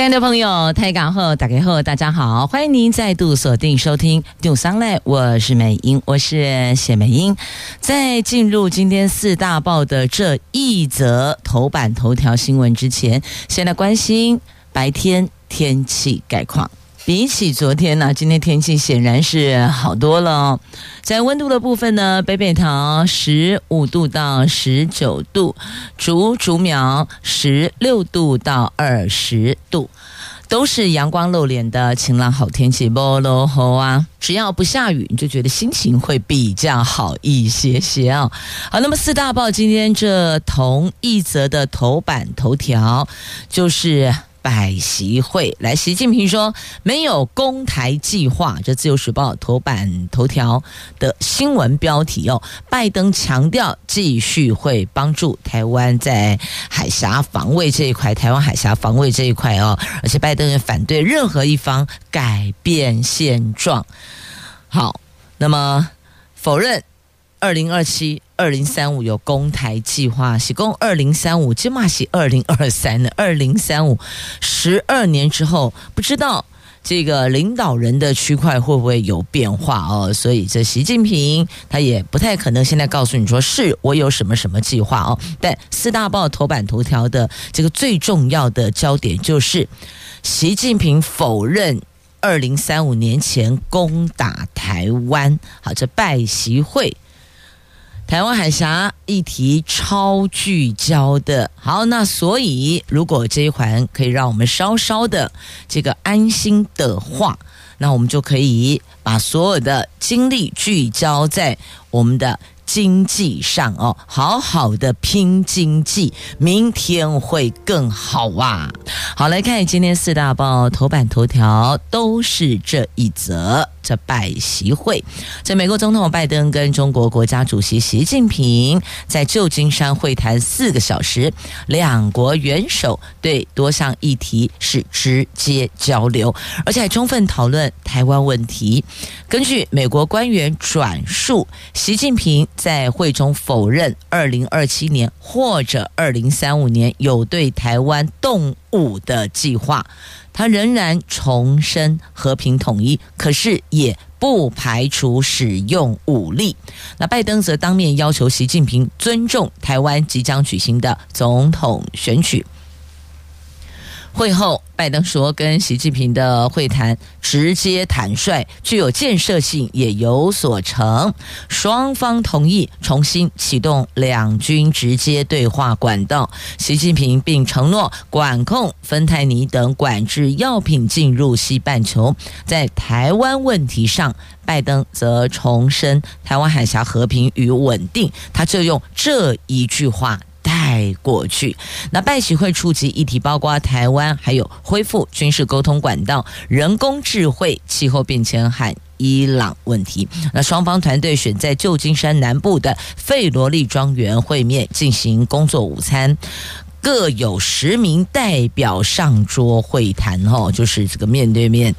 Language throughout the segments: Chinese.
亲爱的朋友，台港后打开后，大家好，欢迎您再度锁定收听《六三零》，我是美英，我是谢美英。在进入今天四大报的这一则头版头条新闻之前，先来关心白天天气概况。比起昨天呢，今天天气显然是好多了哦。在温度的部分呢，北北桃十五度到十九度，竹竹苗十六度到二十度，都是阳光露脸的晴朗好天气。不落后啊，只要不下雨，你就觉得心情会比较好一些些哦。好，那么四大报今天这同一则的头版头条就是。百席会来，习近平说没有攻台计划。这自由时报头版头条的新闻标题哦，拜登强调继续会帮助台湾在海峡防卫这一块，台湾海峡防卫这一块哦，而且拜登也反对任何一方改变现状。好，那么否认二零二七。二零三五有攻台计划，喜攻二零三五，起码是二零二三的二零三五，十二年之后，不知道这个领导人的区块会不会有变化哦？所以这习近平他也不太可能现在告诉你说是我有什么什么计划哦。但四大报头版头条的这个最重要的焦点就是习近平否认二零三五年前攻打台湾。好，这拜习会。台湾海峡议题超聚焦的，好，那所以如果这一环可以让我们稍稍的这个安心的话，那我们就可以把所有的精力聚焦在我们的。经济上哦，好好的拼经济，明天会更好哇！好，来看今天四大报头版头条都是这一则，这拜习会，在美国总统拜登跟中国国家主席习近平在旧金山会谈四个小时，两国元首对多项议题是直接交流，而且还充分讨论台湾问题。根据美国官员转述，习近平。在会中否认二零二七年或者二零三五年有对台湾动武的计划，他仍然重申和平统一，可是也不排除使用武力。那拜登则当面要求习近平尊重台湾即将举行的总统选举。会后，拜登说，跟习近平的会谈直接坦率，具有建设性，也有所成。双方同意重新启动两军直接对话管道。习近平并承诺管控芬太尼等管制药品进入西半球。在台湾问题上，拜登则重申台湾海峡和平与稳定。他就用这一句话。带过去，那拜习会触及议题包括台湾，还有恢复军事沟通管道、人工智慧、气候变迁和伊朗问题。那双方团队选在旧金山南部的费罗利庄园会面进行工作午餐，各有十名代表上桌会谈，哦，就是这个面对面。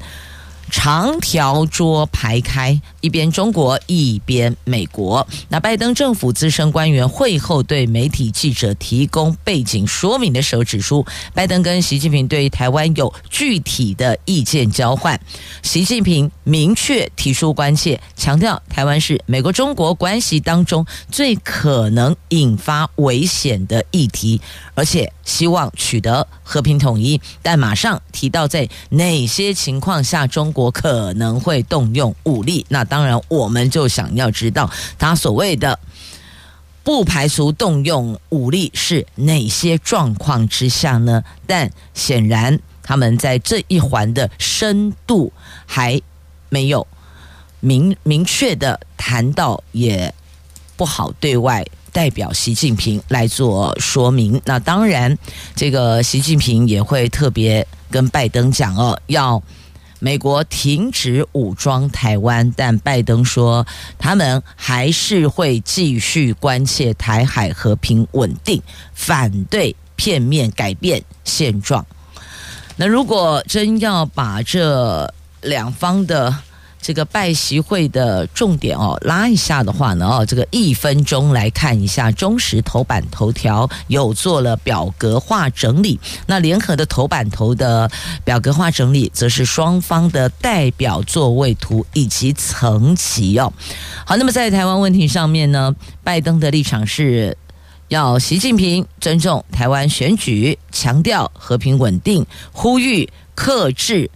长条桌排开，一边中国，一边美国。那拜登政府资深官员会后对媒体记者提供背景说明的时候指出，拜登跟习近平对台湾有具体的意见交换。习近平明确提出关切，强调台湾是美国中国关系当中最可能引发危险的议题，而且希望取得和平统一。但马上提到在哪些情况下中国。我可能会动用武力，那当然我们就想要知道他所谓的不排除动用武力是哪些状况之下呢？但显然他们在这一环的深度还没有明明确的谈到，也不好对外代表习近平来做说明。那当然，这个习近平也会特别跟拜登讲哦，要。美国停止武装台湾，但拜登说他们还是会继续关切台海和平稳定，反对片面改变现状。那如果真要把这两方的这个拜习会的重点哦拉一下的话呢哦，这个一分钟来看一下，中实头版头条有做了表格化整理，那联合的头版头的表格化整理，则是双方的代表座位图以及层级哦。好，那么在台湾问题上面呢，拜登的立场是要习近平尊重台湾选举，强调和平稳定，呼吁克制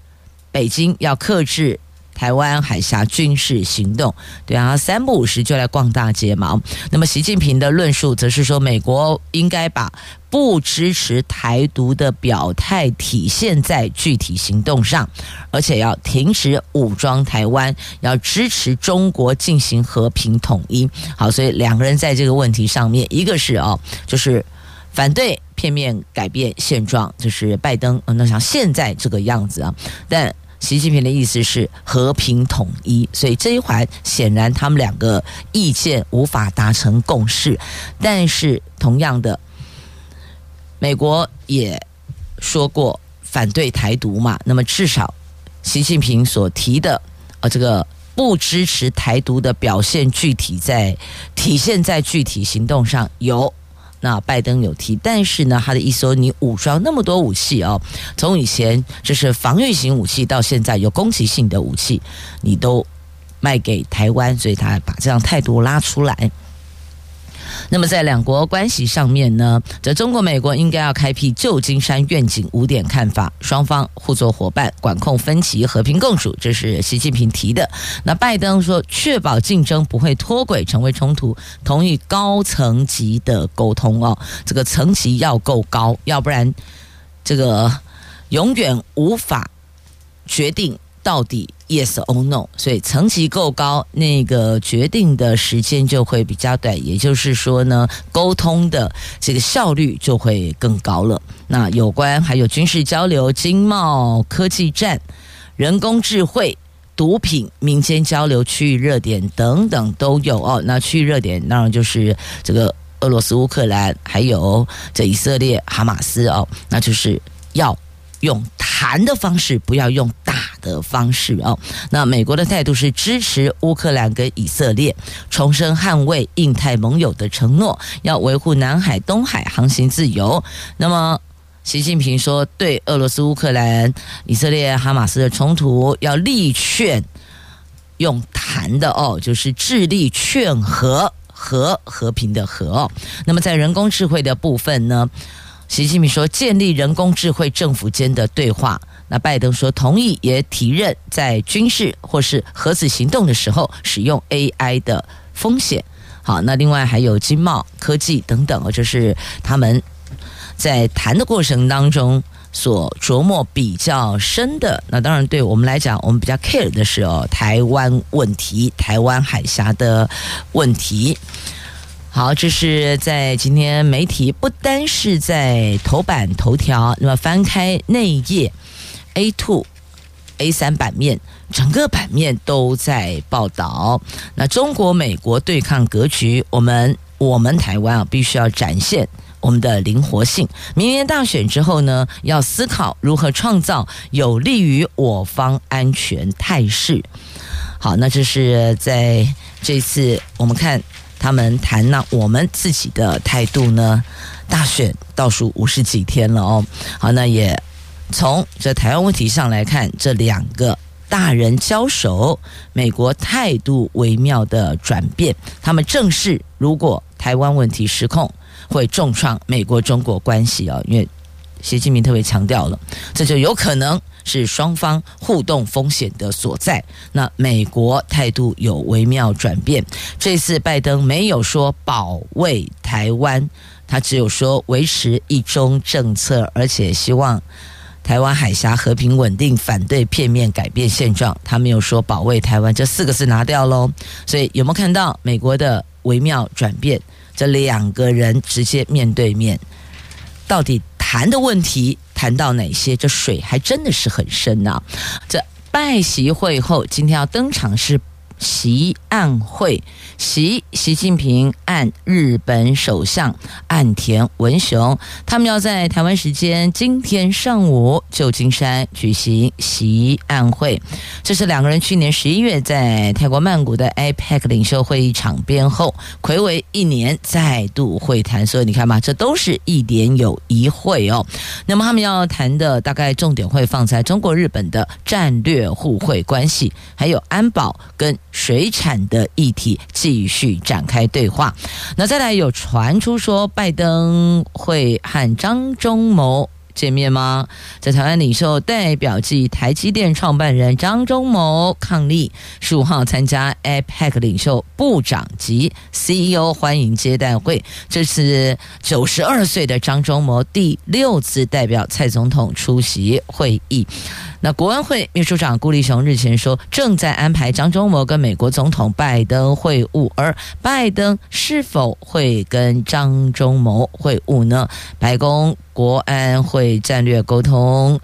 北京，要克制。台湾海峡军事行动，对啊，三不五时就来逛大街嘛。那么习近平的论述则是说，美国应该把不支持台独的表态体现在具体行动上，而且要停止武装台湾，要支持中国进行和平统一。好，所以两个人在这个问题上面，一个是哦，就是反对片面改变现状，就是拜登，那像现在这个样子啊，但。习近平的意思是和平统一，所以这一环显然他们两个意见无法达成共识。但是同样的，美国也说过反对台独嘛，那么至少习近平所提的呃这个不支持台独的表现，具体在体现在具体行动上有。那拜登有提，但是呢，他的意思说，你武装那么多武器哦，从以前就是防御型武器，到现在有攻击性的武器，你都卖给台湾，所以他把这样态度拉出来。那么在两国关系上面呢，则中国、美国应该要开辟旧金山愿景五点看法，双方互作伙伴，管控分歧，和平共处，这是习近平提的。那拜登说，确保竞争不会脱轨成为冲突，同意高层级的沟通哦，这个层级要够高，要不然这个永远无法决定。到底 yes or no？所以层级够高，那个决定的时间就会比较短，也就是说呢，沟通的这个效率就会更高了。那有关还有军事交流、经贸、科技战、人工智慧、毒品、民间交流、区域热点等等都有哦。那区域热点当然就是这个俄罗斯、乌克兰，还有这以色列、哈马斯哦，那就是要。用谈的方式，不要用打的方式哦。那美国的态度是支持乌克兰跟以色列，重申捍卫印太盟友的承诺，要维护南海、东海航行自由。那么，习近平说，对俄罗斯、乌克兰、以色列、哈马斯的冲突，要力劝用谈的哦，就是致力劝和和和平的和哦。那么，在人工智慧的部分呢？习近平说，建立人工智慧政府间的对话。那拜登说同意，也提认在军事或是核子行动的时候使用 AI 的风险。好，那另外还有经贸、科技等等，就是他们在谈的过程当中所琢磨比较深的。那当然，对我们来讲，我们比较 care 的是哦，台湾问题、台湾海峡的问题。好，这是在今天媒体不单是在头版头条，那么翻开内页 A two、A 三版面，整个版面都在报道。那中国美国对抗格局，我们我们台湾啊，必须要展现我们的灵活性。明年大选之后呢，要思考如何创造有利于我方安全态势。好，那这是在这次我们看。他们谈，那我们自己的态度呢？大选倒数五十几天了哦。好，那也从这台湾问题上来看，这两个大人交手，美国态度微妙的转变。他们正视，如果台湾问题失控，会重创美国中国关系哦。因为习近平特别强调了，这就有可能。是双方互动风险的所在。那美国态度有微妙转变。这次拜登没有说保卫台湾，他只有说维持一中政策，而且希望台湾海峡和平稳定，反对片面改变现状。他没有说保卫台湾这四个字拿掉喽。所以有没有看到美国的微妙转变？这两个人直接面对面，到底谈的问题？谈到哪些？这水还真的是很深呐、这拜席会后，今天要登场是。习案会，习习近平案日本首相岸田文雄，他们要在台湾时间今天上午旧金山举行习案会。这是两个人去年十一月在泰国曼谷的 APEC 领袖会议场边后，睽违一年再度会谈。所以你看嘛，这都是一年有一会哦。那么他们要谈的大概重点会放在中国日本的战略互惠关系，还有安保跟。水产的议题继续展开对话。那再来有传出说，拜登会和张忠谋见面吗？在台湾领袖代表暨台积电创办人张忠谋伉俪十五号参加 APEC 领袖部长级 CEO 欢迎接待会。这是九十二岁的张忠谋第六次代表蔡总统出席会议。那国安会秘书长顾立雄日前说，正在安排张忠谋跟美国总统拜登会晤，而拜登是否会跟张忠谋会晤呢？白宫国安会战略沟通，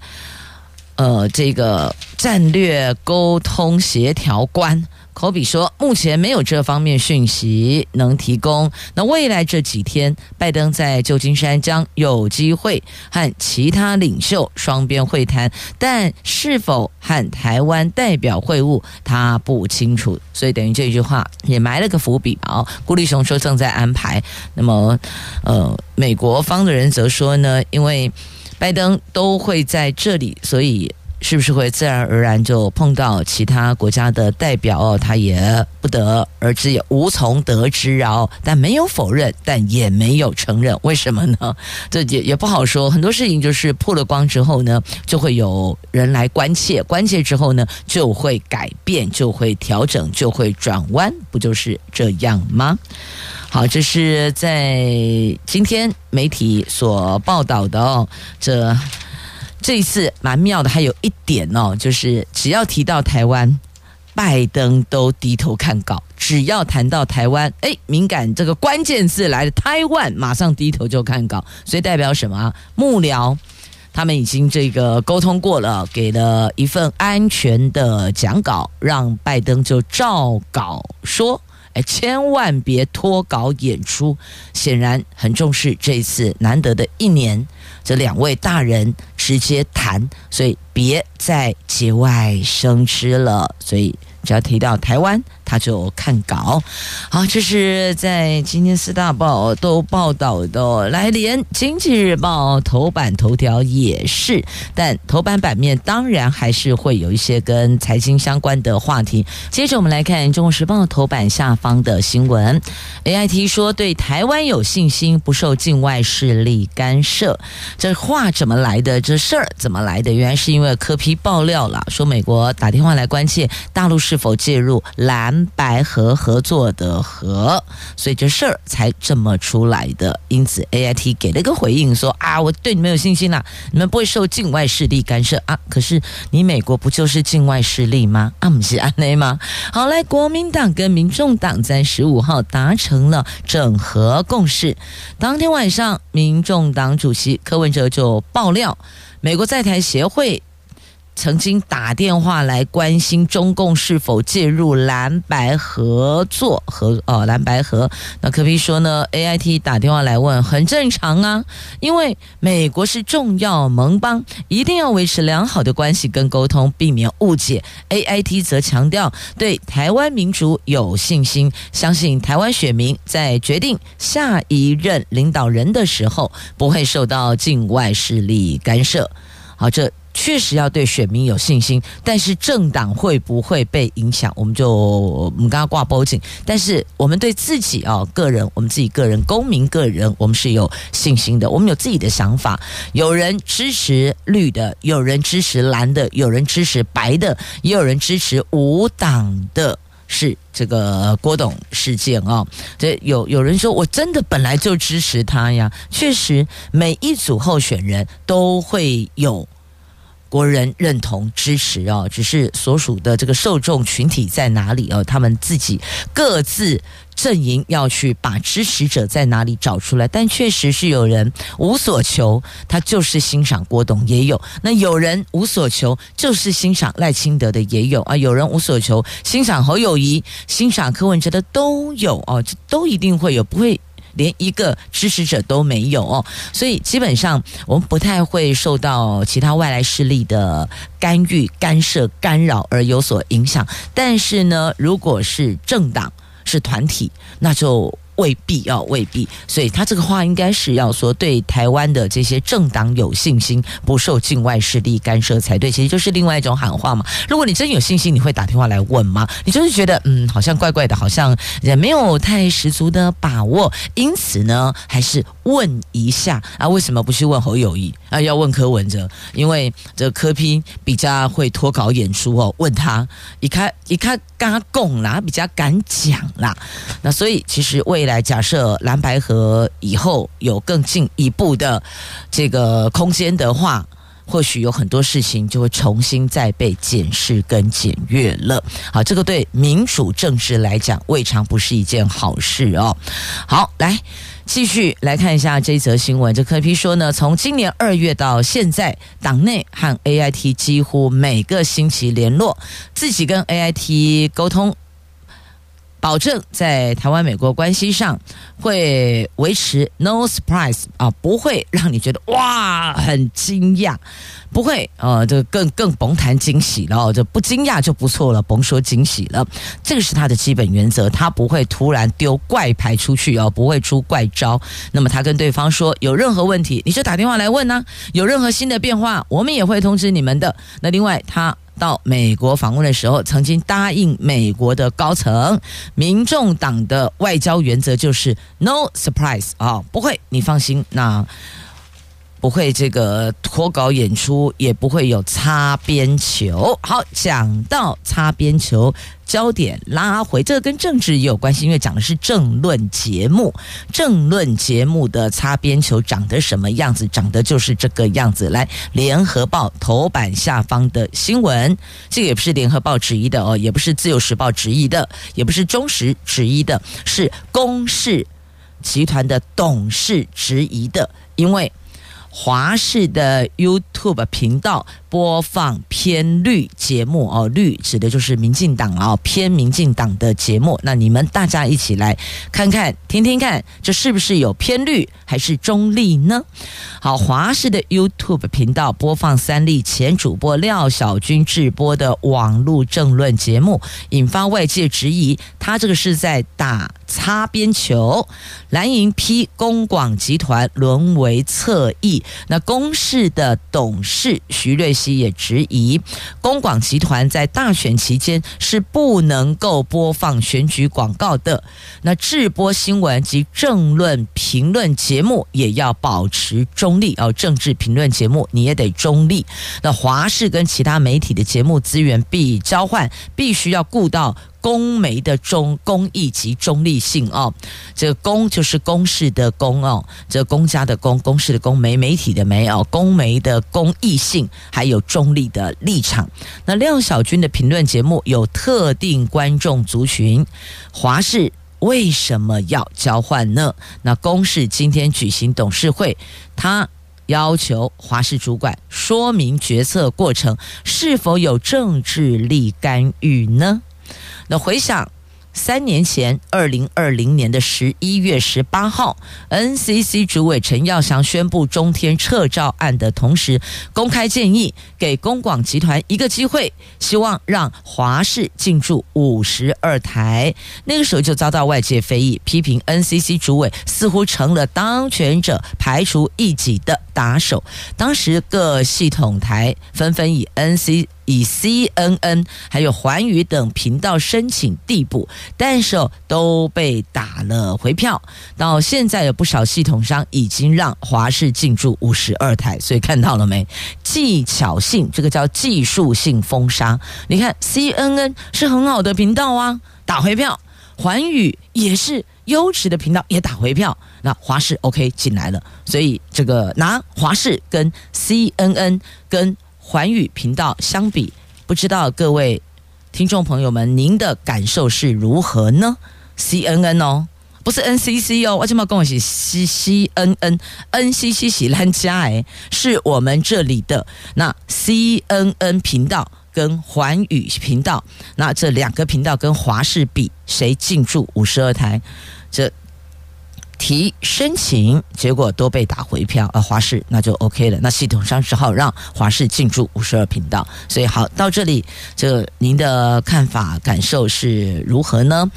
呃，这个战略沟通协调官。科比说，目前没有这方面讯息能提供。那未来这几天，拜登在旧金山将有机会和其他领袖双边会谈，但是否和台湾代表会晤，他不清楚。所以等于这句话也埋了个伏笔啊。顾立雄说正在安排。那么，呃，美国方的人则说呢，因为拜登都会在这里，所以。是不是会自然而然就碰到其他国家的代表哦？他也不得而知，也无从得知哦。但没有否认，但也没有承认。为什么呢？这也也不好说。很多事情就是曝了光之后呢，就会有人来关切，关切之后呢，就会改变，就会调整，就会转弯，不就是这样吗？好，这是在今天媒体所报道的哦，这。这一次蛮妙的，还有一点哦，就是只要提到台湾，拜登都低头看稿；只要谈到台湾，哎，敏感这个关键字来了，台湾马上低头就看稿。所以代表什么啊？幕僚他们已经这个沟通过了，给了一份安全的讲稿，让拜登就照稿说。哎，千万别脱稿演出。显然很重视这次难得的一年，这两位大人直接谈，所以别再节外生枝了。所以只要提到台湾。他就看稿，好，这是在今天四大报都报道的，来连经济日报头版头条也是，但头版版面当然还是会有一些跟财经相关的话题。接着我们来看中国时报头版下方的新闻，AIT 说对台湾有信心，不受境外势力干涉。这话怎么来的？这事儿怎么来的？原来是因为柯批爆料了，说美国打电话来关切大陆是否介入蓝。白合合作的合，所以这事儿才这么出来的。因此，AIT 给了一个回应说：“啊，我对你们有信心啦，你们不会受境外势力干涉啊。可是你美国不就是境外势力吗？啊，不是安内吗？好，来，国民党跟民众党在十五号达成了整合共识。当天晚上，民众党主席柯文哲就爆料，美国在台协会。曾经打电话来关心中共是否介入蓝白合作和哦蓝白合，那柯比说呢？AIT 打电话来问很正常啊，因为美国是重要盟邦，一定要维持良好的关系跟沟通，避免误解。AIT 则强调对台湾民主有信心，相信台湾选民在决定下一任领导人的时候，不会受到境外势力干涉。好，这。确实要对选民有信心，但是政党会不会被影响，我们就我们刚刚挂报警。但是我们对自己啊，个人，我们自己个人公民个人，我们是有信心的。我们有自己的想法，有人支持绿的，有人支持蓝的，有人支持白的，也有人支持无党的。是这个郭董事件啊，这有有人说，我真的本来就支持他呀。确实，每一组候选人都会有。国人认同支持哦，只是所属的这个受众群体在哪里哦，他们自己各自。阵营要去把支持者在哪里找出来，但确实是有人无所求，他就是欣赏郭董也有；那有人无所求，就是欣赏赖清德的也有啊；有人无所求，欣赏侯友谊、欣赏柯文哲的都有哦，这都一定会有，不会连一个支持者都没有哦。所以基本上我们不太会受到其他外来势力的干预、干涉、干扰而有所影响。但是呢，如果是政党，是团体，那就未必要未必，所以他这个话应该是要说对台湾的这些政党有信心，不受境外势力干涉才对。其实就是另外一种喊话嘛。如果你真有信心，你会打电话来问吗？你就是觉得嗯，好像怪怪的，好像也没有太十足的把握，因此呢，还是问一下啊？为什么不去问侯友谊啊？要问柯文哲，因为这柯 P 比较会脱稿演出哦。问他一看一看，刚供啦，比较敢讲啦。那所以其实为未来。假设蓝白合以后有更进一步的这个空间的话，或许有很多事情就会重新再被检视跟检阅了。好，这个对民主政治来讲，未尝不是一件好事哦。好，来继续来看一下这则新闻。这柯 P 说呢，从今年二月到现在，党内和 AIT 几乎每个星期联络，自己跟 AIT 沟通。保证在台湾美国关系上会维持 no surprise 啊，不会让你觉得哇很惊讶，不会呃，这更更甭谈惊喜了就，不惊讶就不错了，甭说惊喜了。这个是他的基本原则，他不会突然丢怪牌出去哦，不会出怪招。那么他跟对方说，有任何问题你就打电话来问呐，有任何新的变化，我们也会通知你们的。那另外他。到美国访问的时候，曾经答应美国的高层，民众党的外交原则就是 no surprise 啊、不会，你放心，那不会这个脱稿演出，也不会有擦边球。好，讲到擦边球。焦点拉回，这个跟政治也有关系，因为讲的是政论节目。政论节目的擦边球长得什么样子？长得就是这个样子。来，《联合报》头版下方的新闻，这个也不是《联合报》质疑的哦，也不是《自由时报》质疑的，也不是《中时》质疑的，是公视集团的董事质疑的，因为。华视的 YouTube 频道播放偏绿节目哦，绿指的就是民进党啊，偏民进党的节目。那你们大家一起来看看、听听看，这是不是有偏绿还是中立呢？好，华视的 YouTube 频道播放三立前主播廖小军制播的网络政论节目，引发外界质疑，他这个是在打擦边球，蓝营批公广集团沦为侧翼。那公视的董事徐瑞熙也质疑，公广集团在大选期间是不能够播放选举广告的。那制播新闻及政论评论节目也要保持中立哦，政治评论节目你也得中立。那华视跟其他媒体的节目资源必交换，必须要顾到。公媒的中公益及中立性哦，这个公就是公视的公哦，这个公家的公，公视的公，媒媒体的媒哦，公媒的公益性还有中立的立场。那廖小军的评论节目有特定观众族群，华视为什么要交换呢？那公视今天举行董事会，他要求华视主管说明决策过程是否有政治力干预呢？那回想三年前，二零二零年的十一月十八号，NCC 主委陈耀祥宣布中天撤照案的同时，公开建议给公广集团一个机会，希望让华视进驻五十二台。那个时候就遭到外界非议，批评 NCC 主委似乎成了当权者排除异己的打手。当时各系统台纷纷以 NC。以 CNN 还有环宇等频道申请递补，但是都被打了回票。到现在有不少系统商已经让华视进驻五十二台，所以看到了没？技巧性，这个叫技术性封杀。你看 CNN 是很好的频道啊，打回票；环宇也是优质的频道，也打回票。那华视 OK 进来了，所以这个拿华视跟 CNN 跟。寰宇频道相比，不知道各位听众朋友们，您的感受是如何呢？CNN 哦，不是 NCC 哦，我这么跟我是 C C N N，NCC 是咱家哎，是我们这里的那 CNN 频道跟寰宇频道，那这两个频道跟华视比，谁进驻五十二台？这。提申请，结果都被打回票，呃，华视那就 OK 了。那系统上只好让华视进驻五十二频道。所以好，到这里，这您的看法感受是如何呢？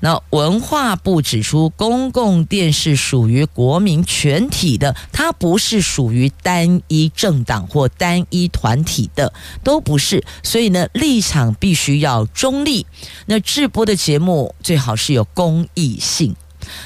那文化部指出，公共电视属于国民全体的，它不是属于单一政党或单一团体的，都不是。所以呢，立场必须要中立。那制播的节目最好是有公益性。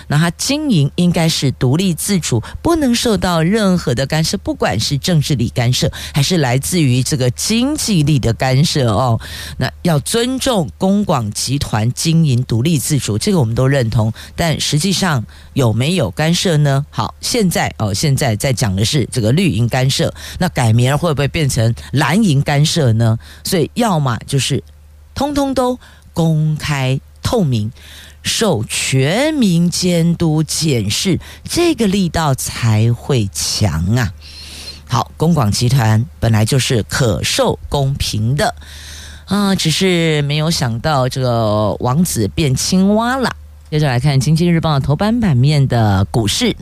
那他经营应该是独立自主，不能受到任何的干涉，不管是政治力干涉，还是来自于这个经济力的干涉哦。那要尊重公广集团经营独立自主，这个我们都认同。但实际上有没有干涉呢？好，现在哦，现在在讲的是这个绿营干涉，那改名会不会变成蓝营干涉呢？所以要么就是通通都公开透明。受全民监督检视，这个力道才会强啊！好，公广集团本来就是可受公平的啊，只是没有想到这个王子变青蛙了。接着来看《经济日报》头版版面的股市。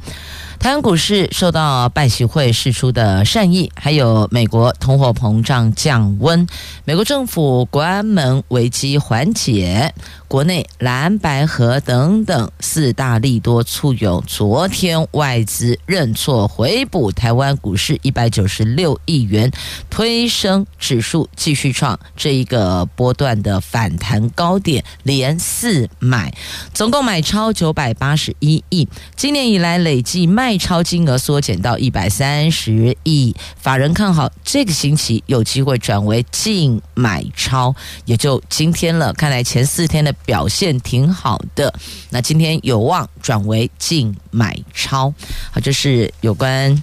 台湾股市受到拜习会释出的善意，还有美国通货膨胀降温，美国政府关门危机缓解，国内蓝白河等等四大利多簇拥，昨天外资认错回补台湾股市一百九十六亿元，推升指数继续创这一个波段的反弹高点，连四买，总共买超九百八十一亿，今年以来累计卖。卖超金额缩减到一百三十亿，法人看好这个星期有机会转为净买超，也就今天了。看来前四天的表现挺好的，那今天有望转为净买超。好，这是有关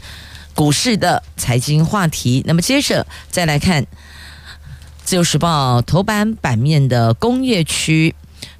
股市的财经话题。那么接着再来看《自由时报》头版版面的工业区。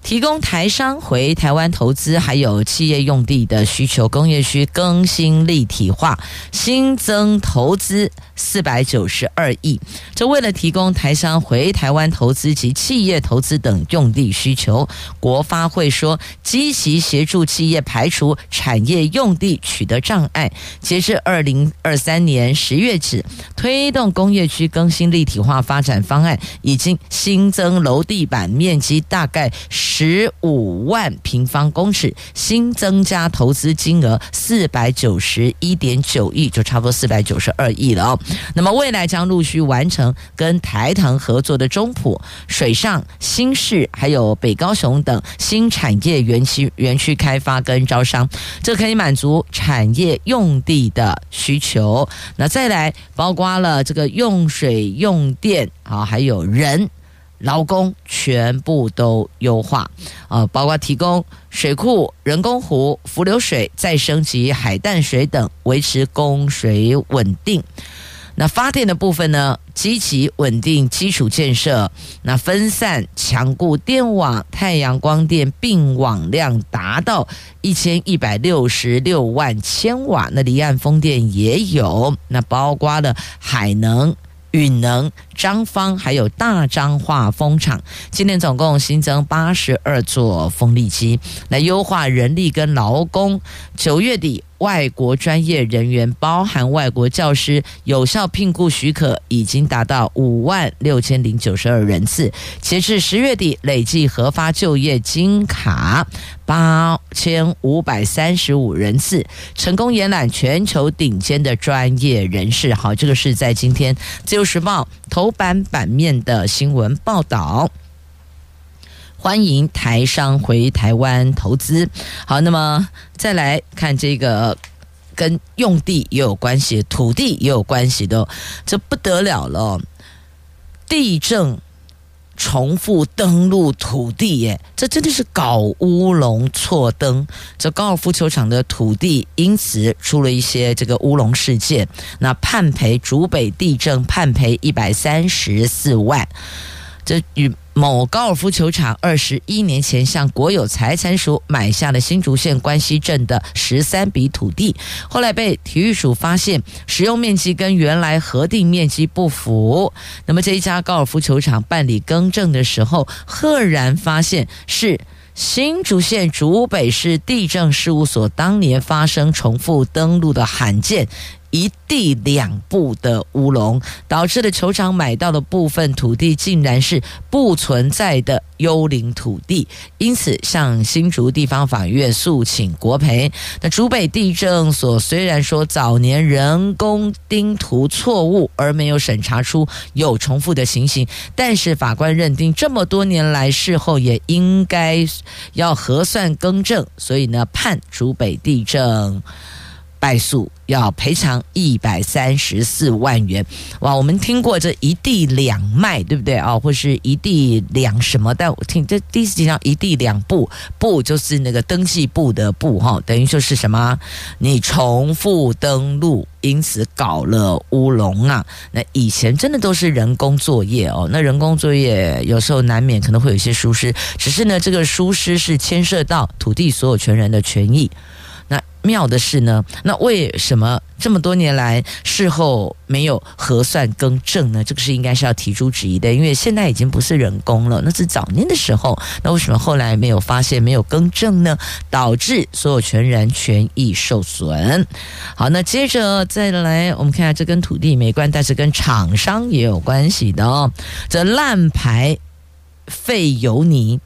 提供台商回台湾投资，还有企业用地的需求，工业区更新立体化，新增投资四百九十二亿。这为了提供台商回台湾投资及企业投资等用地需求，国发会说积极协助企业排除产业用地取得障碍。截至二零二三年十月止，推动工业区更新立体化发展方案，已经新增楼地板面积大概十五万平方公尺，新增加投资金额四百九十一点九亿，就差不多四百九十二亿了哦。那么未来将陆续完成跟台糖合作的中埔、水上、新市，还有北高雄等新产业园区园区开发跟招商，这可以满足产业用地的需求。那再来包括了这个用水、用电啊，还有人。劳工全部都优化，啊，包括提供水库、人工湖、浮流水再升级、海淡水等，维持供水稳定。那发电的部分呢，积极稳定基础建设，那分散强固电网，太阳光电并网量达到一千一百六十六万千瓦。那离岸风电也有，那包括了海能。允能、张方还有大张化风场，今年总共新增八十二座风力机，来优化人力跟劳工。九月底。外国专业人员，包含外国教师，有效聘雇许可已经达到五万六千零九十二人次。截至十月底，累计核发就业金卡八千五百三十五人次，成功延揽全球顶尖的专业人士。好，这个是在今天《自由时报》头头版版面的新闻报道。欢迎台商回台湾投资。好，那么再来看这个跟用地也有关系、土地也有关系的，这不得了了。地震重复登陆土地耶，这真的是搞乌龙错登。这高尔夫球场的土地因此出了一些这个乌龙事件，那判赔竹北地震判赔一百三十四万。这与某高尔夫球场二十一年前向国有财产署买下了新竹县关西镇的十三笔土地，后来被体育署发现使用面积跟原来核定面积不符。那么这一家高尔夫球场办理更正的时候，赫然发现是新竹县竹北市地政事务所当年发生重复登录的罕见。一地两部的乌龙，导致了球场买到的部分土地竟然是不存在的幽灵土地，因此向新竹地方法院诉请国赔。那竹北地政所虽然说早年人工钉图错误而没有审查出有重复的情形，但是法官认定这么多年来事后也应该要核算更正，所以呢判竹北地政。败诉要赔偿一百三十四万元，哇！我们听过这一地两卖，对不对啊？或是一地两什么？但我听这第一次听到一地两部，部就是那个登记簿的簿哈，等于说是什么？你重复登录，因此搞了乌龙啊！那以前真的都是人工作业哦，那人工作业有时候难免可能会有一些疏失，只是呢，这个疏失是牵涉到土地所有权人的权益。那妙的是呢，那为什么这么多年来事后没有核算更正呢？这个是应该是要提出质疑的，因为现在已经不是人工了，那是早年的时候，那为什么后来没有发现、没有更正呢？导致所有权人权益受损。好，那接着再来，我们看下这跟土地没关，但是跟厂商也有关系的哦。这烂牌废油泥。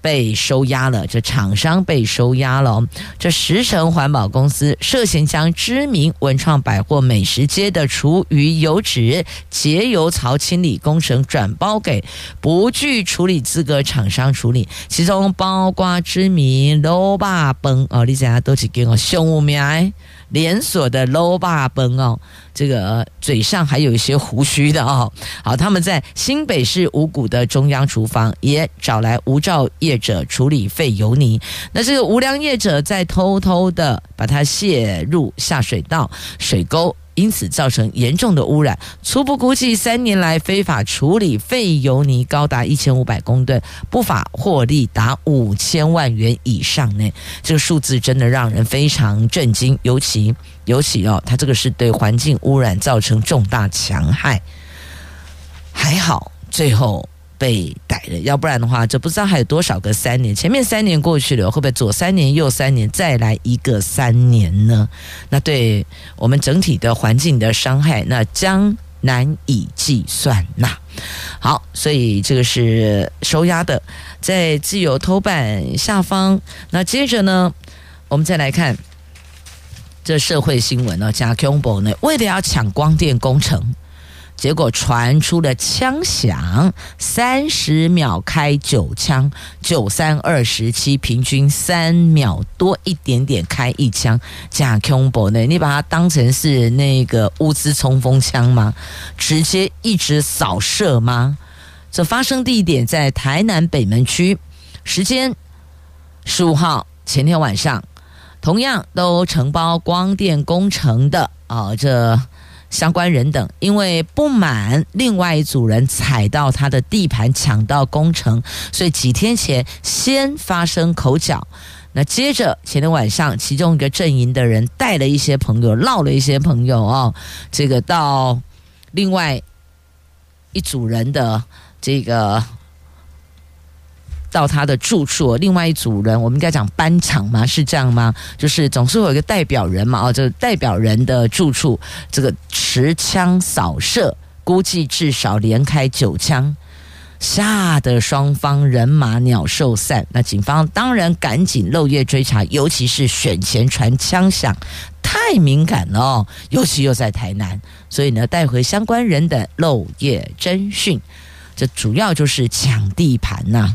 被收押了，这厂商被收押了。这时成环保公司涉嫌将知名文创百货美食街的厨余油脂节油槽清理工程转包给不具处理资格厂商处理，其中包括知名卤肉饭哦，你大家都去给我秀名。连锁的 low 霸崩哦，这个嘴上还有一些胡须的哦。好，他们在新北市五谷的中央厨房也找来无照业者处理废油泥。那这个无良业者在偷偷的把它泄入下水道、水沟。因此造成严重的污染，初步估计三年来非法处理废油泥高达一千五百公吨，不法获利达五千万元以上呢。这个数字真的让人非常震惊，尤其尤其哦，它这个是对环境污染造成重大强害。还好最后。被逮了，要不然的话，这不知道还有多少个三年。前面三年过去了，会不会左三年右三年，再来一个三年呢？那对我们整体的环境的伤害，那将难以计算呐。好，所以这个是收押的，在自由头版下方。那接着呢，我们再来看这社会新闻呢，加恐怖呢，为了要抢光电工程。结果传出了枪响，三十秒开九枪，九三二十七，平均三秒多一点点开一枪，假恐怖呢？你把它当成是那个乌兹冲锋枪吗？直接一直扫射吗？这发生地点在台南北门区，时间十五号前天晚上，同样都承包光电工程的啊、这。相关人等因为不满另外一组人踩到他的地盘抢到工程，所以几天前先发生口角。那接着前天晚上，其中一个阵营的人带了一些朋友，闹了一些朋友哦，这个到另外一组人的这个。到他的住处，另外一组人，我们应该讲班长吗？是这样吗？就是总是会有一个代表人嘛，哦，这代表人的住处，这个持枪扫射，估计至少连开九枪，吓得双方人马鸟兽散。那警方当然赶紧漏夜追查，尤其是选前传枪响，太敏感了哦，尤其又在台南，所以呢，带回相关人的漏夜侦讯，这主要就是抢地盘呐、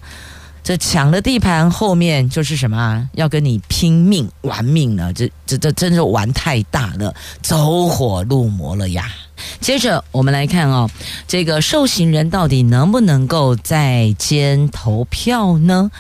这抢了地盘，后面就是什么？要跟你拼命玩命了！这这这真是玩太大了，走火入魔了呀！接着我们来看哦，这个受刑人到底能不能够在监投票呢？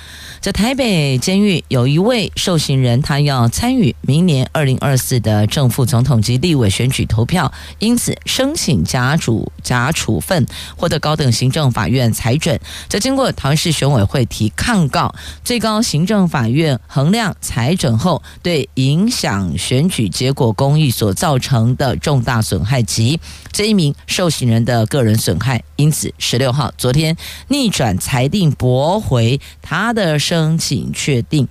在台北监狱有一位受刑人，他要参与明年二零二四的正副总统及立委选举投票，因此申请假主假处分，获得高等行政法院裁准。这经过桃园市选委会提抗告，最高行政法院衡量裁准后，对影响选举结果公义所造成的重大损害及这一名受刑人的个人损害，因此十六号昨天逆转裁定驳回他的。申请确定，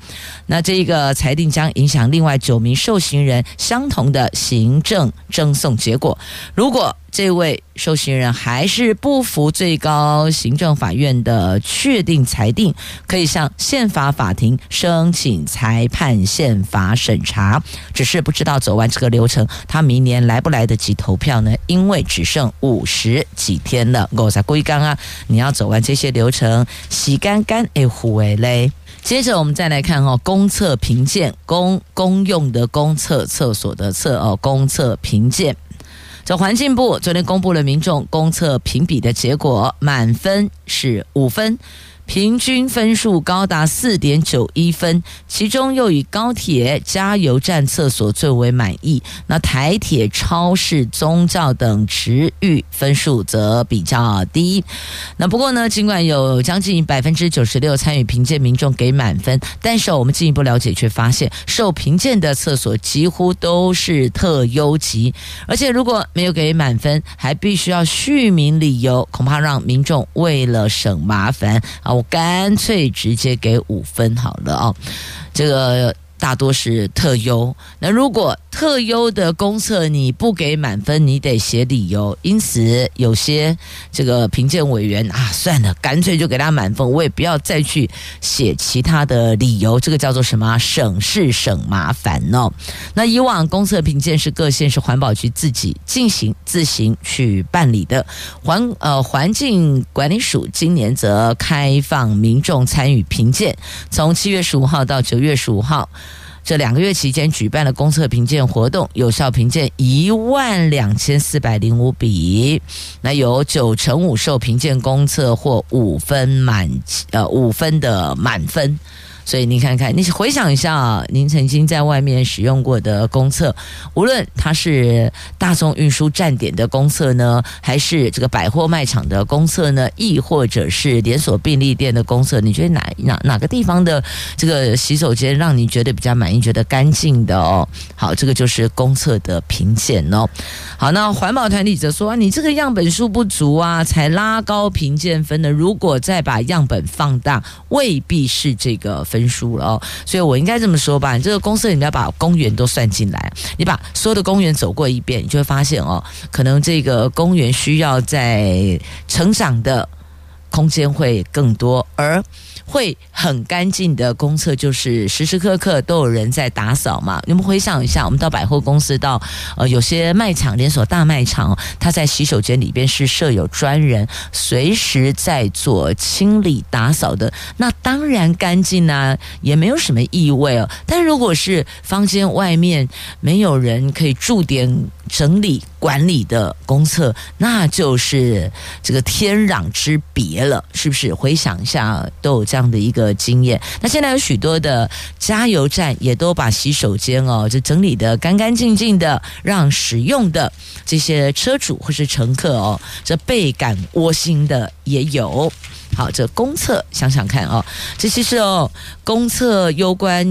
那这个裁定将影响另外九名受刑人相同的行政争讼结果。如果这位受刑人还是不服最高行政法院的确定裁定，可以向宪法法庭申请裁判宪法审查。只是不知道走完这个流程，他明年来不来得及投票呢？因为只剩五十几天了。我在归刚啊，你要走完这些流程，洗干干诶，虎诶嘞。接着我们再来看哦，公厕评鉴，公公用的公厕，厕所的厕哦，公厕评鉴。这环境部昨天公布了民众公测评比的结果，满分是五分。平均分数高达四点九一分，其中又以高铁、加油站厕所最为满意。那台铁、超市、宗教等池域分数则比较低。那不过呢，尽管有将近百分之九十六参与评鉴民众给满分，但是我们进一步了解却发现，受评鉴的厕所几乎都是特优级，而且如果没有给满分，还必须要续名理由，恐怕让民众为了省麻烦。我干脆直接给五分好了啊，这个。大多是特优。那如果特优的公厕你不给满分，你得写理由。因此，有些这个评鉴委员啊，算了，干脆就给他满分，我也不要再去写其他的理由。这个叫做什么？省事省麻烦哦。那以往公厕评鉴是各县市环保局自己进行自行去办理的。环呃环境管理署今年则开放民众参与评鉴，从七月十五号到九月十五号。这两个月期间举办了公测评鉴活动，有效评鉴一万两千四百零五笔，那有九成五受评鉴公测获五分满，呃五分的满分。所以你看看，你回想一下啊，您曾经在外面使用过的公厕，无论它是大众运输站点的公厕呢，还是这个百货卖场的公厕呢，亦或者是连锁便利店的公厕，你觉得哪哪哪个地方的这个洗手间让你觉得比较满意、觉得干净的哦？好，这个就是公厕的评鉴哦。好，那环保团体则说啊，你这个样本数不足啊，才拉高评鉴分的。如果再把样本放大，未必是这个。分数了哦，所以我应该这么说吧，这个公司你要把公园都算进来，你把所有的公园走过一遍，你就会发现哦，可能这个公园需要在成长的空间会更多，而。会很干净的公厕，就是时时刻刻都有人在打扫嘛。你们回想一下，我们到百货公司，到呃有些卖场连锁大卖场，它在洗手间里边是设有专人，随时在做清理打扫的。那当然干净啊，也没有什么异味哦。但如果是房间外面没有人可以驻点整理管理的公厕，那就是这个天壤之别了，是不是？回想一下，都有这样的一个经验。那现在有许多的加油站也都把洗手间哦，就整理得干干净净的，让使用的这些车主或是乘客哦，这倍感窝心的也有。好，这公厕想想看哦，这其实哦，公厕攸关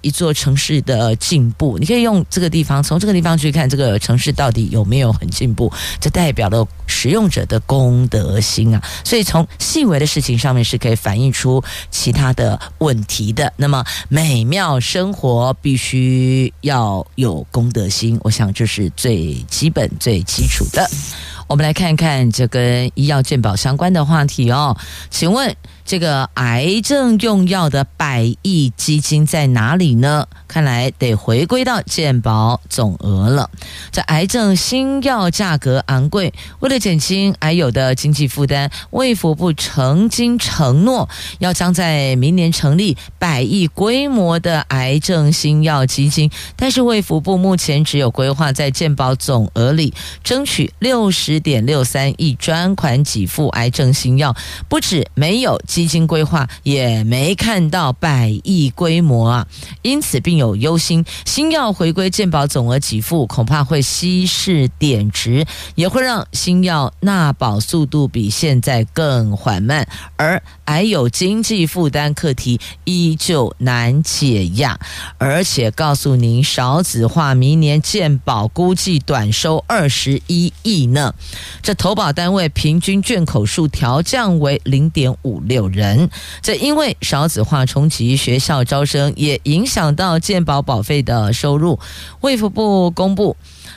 一座城市的进步。你可以用这个地方，从这个地方去看这个城市到底有没有很进步，这代表了使用者的公德心啊。所以从细微的事情上面是可以反映出其他的问题的。那么美妙生活必须要有公德心，我想这是最基本、最基础的。我们来看看这跟医药健保相关的话题哦。请问这个癌症用药的百亿基金在哪里呢？看来得回归到健保总额了。这癌症新药价格昂贵，为了减轻癌友的经济负担，卫福部曾经承诺要将在明年成立百亿规模的癌症新药基金，但是卫福部目前只有规划在健保总额里争取六十点六三亿专款给付癌症新药，不止没有基金规划，也没看到百亿规模啊，因此并有忧心，新药回归健保总额给付，恐怕会稀释贬值，也会让新药纳保速度比现在更缓慢，而还有经济负担课题依旧难解压。而且告诉您，少子化明年健保估计短收二十一亿呢，这投保单位平均卷口数调降为零点五六人，这因为少子化冲击学校招生，也影响到健保保费的收入。卫福部公布，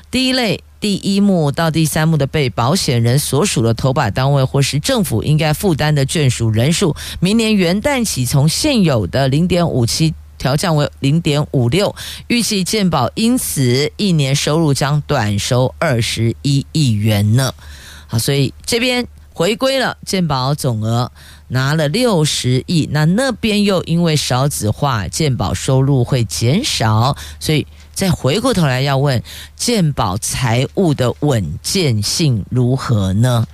第一类第一幕到第三幕的被保险人所属的投保单位或是政府应该负担的眷属人数，明年元旦起从现有的零点五七调降为零点五六，预计健保因此一年收入将短收二十一亿元呢。好，所以这边回归了健保总额。拿了六十亿，那那边又因为少子化，健保收入会减少，所以再回过头来要问健保财务的稳健性如何呢？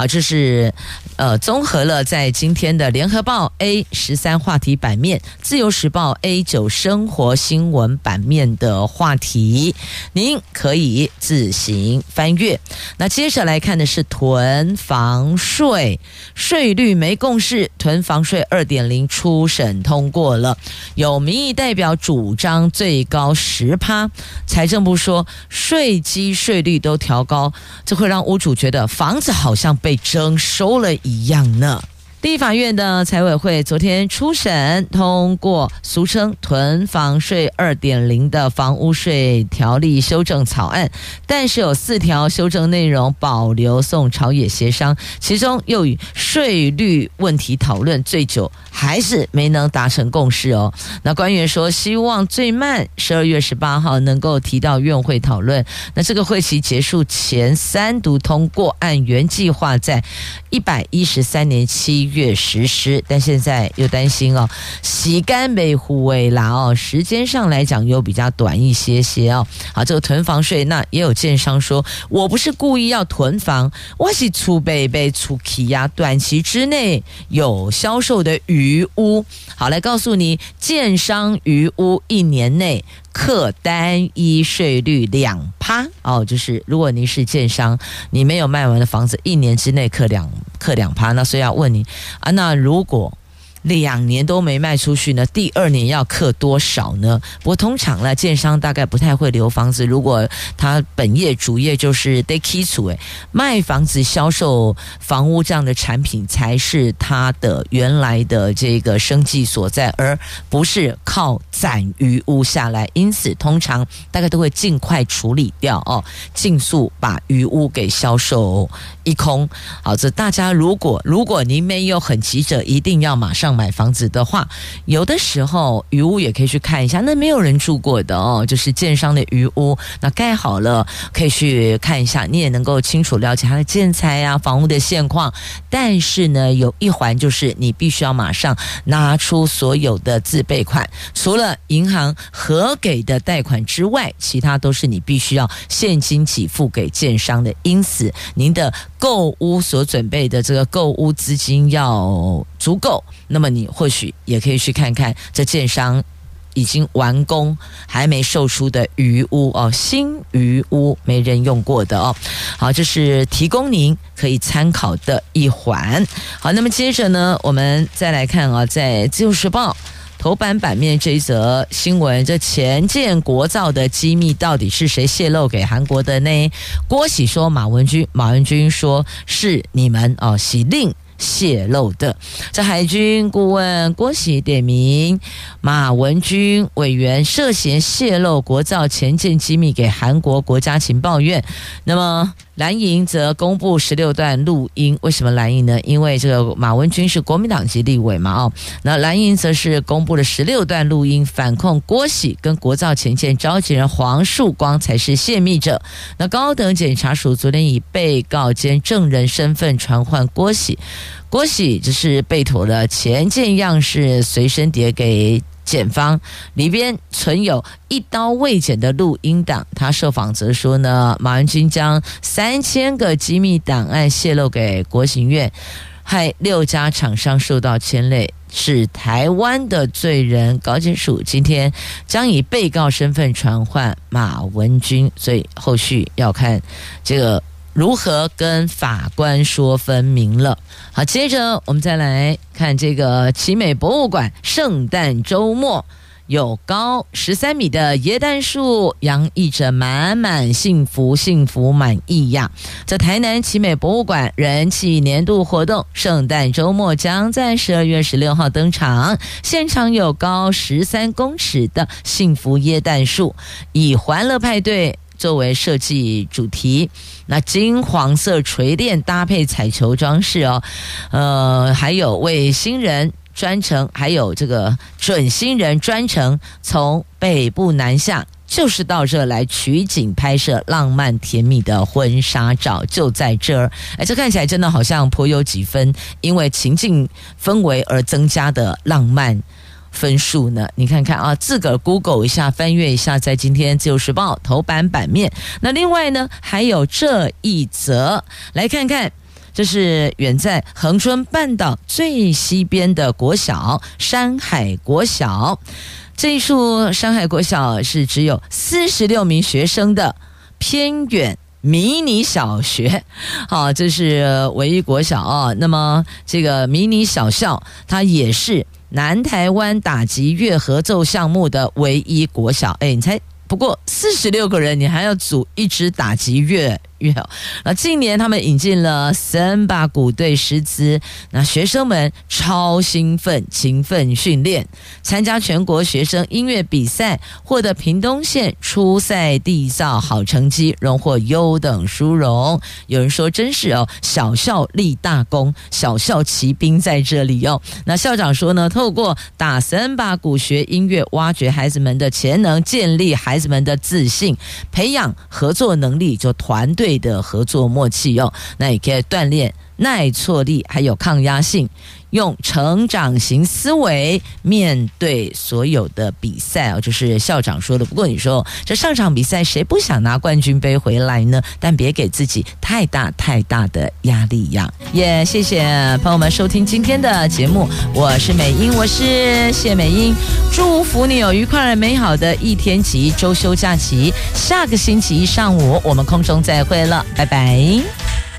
好，这是呃，综合了在今天的联合报 A 十三话题版面、自由时报 A 九生活新闻版面的话题，您可以自行翻阅。那接着来看的是囤房税，税率没共识，囤房税二点零初审通过了，有民意代表主张最高十趴，财政部说税基税率都调高，这会让屋主觉得房子好像被。被征收了一样呢。地法院的财委会昨天初审通过俗称“囤房税二点零”的房屋税条例修正草案，但是有四条修正内容保留送朝野协商，其中又与税率问题讨论最久，还是没能达成共识哦。那官员说，希望最慢十二月十八号能够提到院会讨论。那这个会期结束前三读通过按，原计划在一百一十三年七月实施，但现在又担心哦，洗干被护卫啦哦，时间上来讲又比较短一些些哦。好，这个囤房税，那也有建商说，我不是故意要囤房，我是储备被储起呀，短期之内有销售的余屋。好，来告诉你，建商余屋一年内。课单一税率两趴哦，就是如果您是建商，你没有卖完的房子，一年之内课两课两趴，那所以要问你啊，那如果。两年都没卖出去呢，第二年要课多少呢？不过通常呢，建商大概不太会留房子。如果他本业主业就是得基础诶，卖房子销售房屋这样的产品才是他的原来的这个生计所在，而不是靠攒余屋下来。因此，通常大概都会尽快处理掉哦，尽速把余屋给销售一空。好，这大家如果如果您没有很急着，一定要马上。买房子的话，有的时候余屋也可以去看一下，那没有人住过的哦，就是建商的余屋，那盖好了可以去看一下，你也能够清楚了解它的建材啊、房屋的现况。但是呢，有一环就是你必须要马上拿出所有的自备款，除了银行核给的贷款之外，其他都是你必须要现金给付给建商的。因此，您的购屋所准备的这个购屋资金要足够。那么你或许也可以去看看这建商已经完工还没售出的余屋哦，新余屋没人用过的哦。好，这是提供您可以参考的一环。好，那么接着呢，我们再来看啊，在《自由时报》头版版面这一则新闻，这潜舰国造的机密到底是谁泄露给韩国的呢？郭喜说马文君，马文君说是你们哦，喜令。泄露的。这海军顾问郭喜点名马文军委员涉嫌泄露国造前舰机密给韩国国家情报院。那么蓝营则公布十六段录音。为什么蓝营呢？因为这个马文君是国民党籍立委嘛，哦，那蓝营则是公布了十六段录音，反控郭喜跟国造前舰召集人黄树光才是泄密者。那高等检察署昨天以被告兼证人身份传唤郭喜，郭喜只是备妥了前舰样式随身碟给检方，里边存有一刀未剪的录音档。他受访则说呢，马文君将三千个机密档案泄露给国行院，害六家厂商受到牵累，是台湾的罪人。高检署今天将以被告身份传唤马文君，所以后续要看这个。如何跟法官说分明了？好，接着我们再来看这个奇美博物馆圣诞周末有高十三米的椰蛋树，洋溢着满满幸福、幸福满意呀！这台南奇美博物馆人气年度活动圣诞周末将在十二月十六号登场，现场有高十三公尺的幸福椰蛋树，以欢乐派对。作为设计主题，那金黄色垂链搭配彩球装饰哦，呃，还有为新人专程，还有这个准新人专程从北部南下，就是到这来取景拍摄浪漫甜蜜的婚纱照，就在这儿。哎，这看起来真的好像颇有几分因为情境氛围而增加的浪漫。分数呢？你看看啊，自个儿 Google 一下，翻阅一下，在今天《自由时报》头版版面。那另外呢，还有这一则，来看看，这是远在恒春半岛最西边的国小——山海国小。这一处山海国小是只有四十六名学生的偏远迷你小学。好，这是唯一国小啊。那么这个迷你小校，它也是。南台湾打击乐合奏项目的唯一国小，哎，你猜？不过四十六个人，你还要组一支打击乐。那近年他们引进了森巴鼓队师资，那学生们超兴奋，勤奋训练，参加全国学生音乐比赛，获得屏东县初赛缔造好成绩，荣获优等殊荣。有人说真是哦，小校立大功，小校骑兵在这里哦。那校长说呢，透过打森巴鼓学音乐，挖掘孩子们的潜能，建立孩子们的自信，培养合作能力，就团队。的合作默契哦，那也可以锻炼耐挫力，还有抗压性。用成长型思维面对所有的比赛哦，就是校长说的。不过你说这上场比赛谁不想拿冠军杯回来呢？但别给自己太大太大的压力呀！也、谢谢朋友们收听今天的节目，我是美英，我是谢美英，祝福你有愉快美好的一天及周休假期。下个星期一上午我们空中再会了，拜拜。